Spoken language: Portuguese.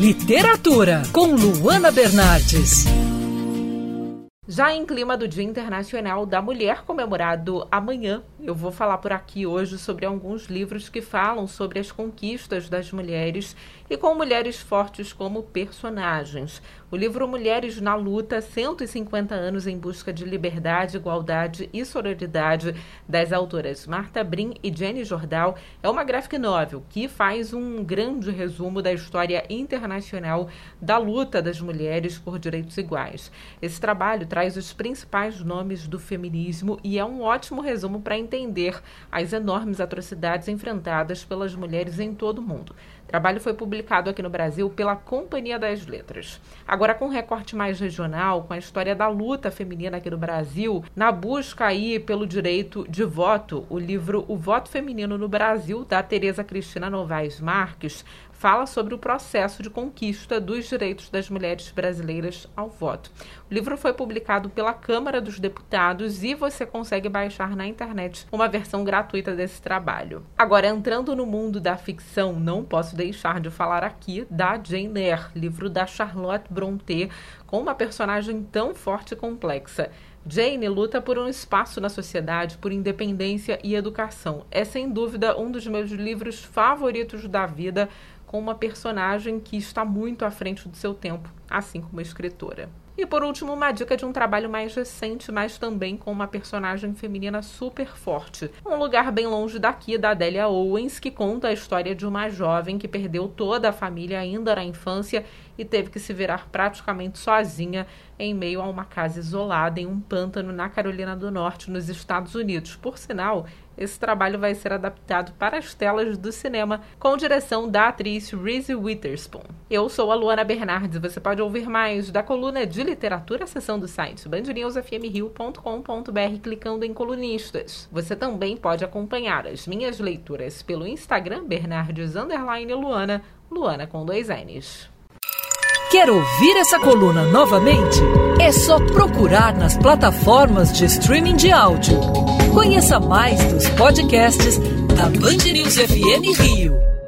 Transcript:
Literatura, com Luana Bernardes. Já em clima do Dia Internacional da Mulher, comemorado amanhã, eu vou falar por aqui hoje sobre alguns livros que falam sobre as conquistas das mulheres e com mulheres fortes como personagens. O livro Mulheres na Luta: 150 anos em busca de liberdade, igualdade e sororidade, das autoras Marta Brin e Jenny Jordal, é uma graphic novel que faz um grande resumo da história internacional da luta das mulheres por direitos iguais. Esse trabalho traz os principais nomes do feminismo e é um ótimo resumo para entender as enormes atrocidades enfrentadas pelas mulheres em todo o mundo. O trabalho foi publicado aqui no Brasil pela Companhia das Letras. Agora, com um recorte mais regional, com a história da luta feminina aqui no Brasil, na busca aí pelo direito de voto, o livro O Voto Feminino no Brasil, da Tereza Cristina Novaes Marques, fala sobre o processo de conquista dos direitos das mulheres brasileiras ao voto. O livro foi publicado pela Câmara dos Deputados e você consegue baixar na internet uma versão gratuita desse trabalho. Agora, entrando no mundo da ficção, não posso deixar de falar aqui da Jane Eyre, livro da Charlotte Brontë, com uma personagem tão forte e complexa. Jane luta por um espaço na sociedade, por independência e educação. É sem dúvida um dos meus livros favoritos da vida, com uma personagem que está muito à frente do seu tempo, assim como escritora. E por último, uma dica de um trabalho mais recente, mas também com uma personagem feminina super forte. Um lugar bem longe daqui, da Adélia Owens, que conta a história de uma jovem que perdeu toda a família ainda na infância e teve que se virar praticamente sozinha em meio a uma casa isolada em um pântano na Carolina do Norte, nos Estados Unidos. Por sinal, esse trabalho vai ser adaptado para as telas do cinema com direção da atriz Reese Witherspoon. Eu sou a Luana Bernardes você pode ouvir mais da coluna de literatura, seção do site bandnewsfmrio.com.br clicando em colunistas. Você também pode acompanhar as minhas leituras pelo Instagram Bernardes Luana, Luana com dois N's. Quer ouvir essa coluna novamente? É só procurar nas plataformas de streaming de áudio. Conheça mais dos podcasts da Band News FM Rio.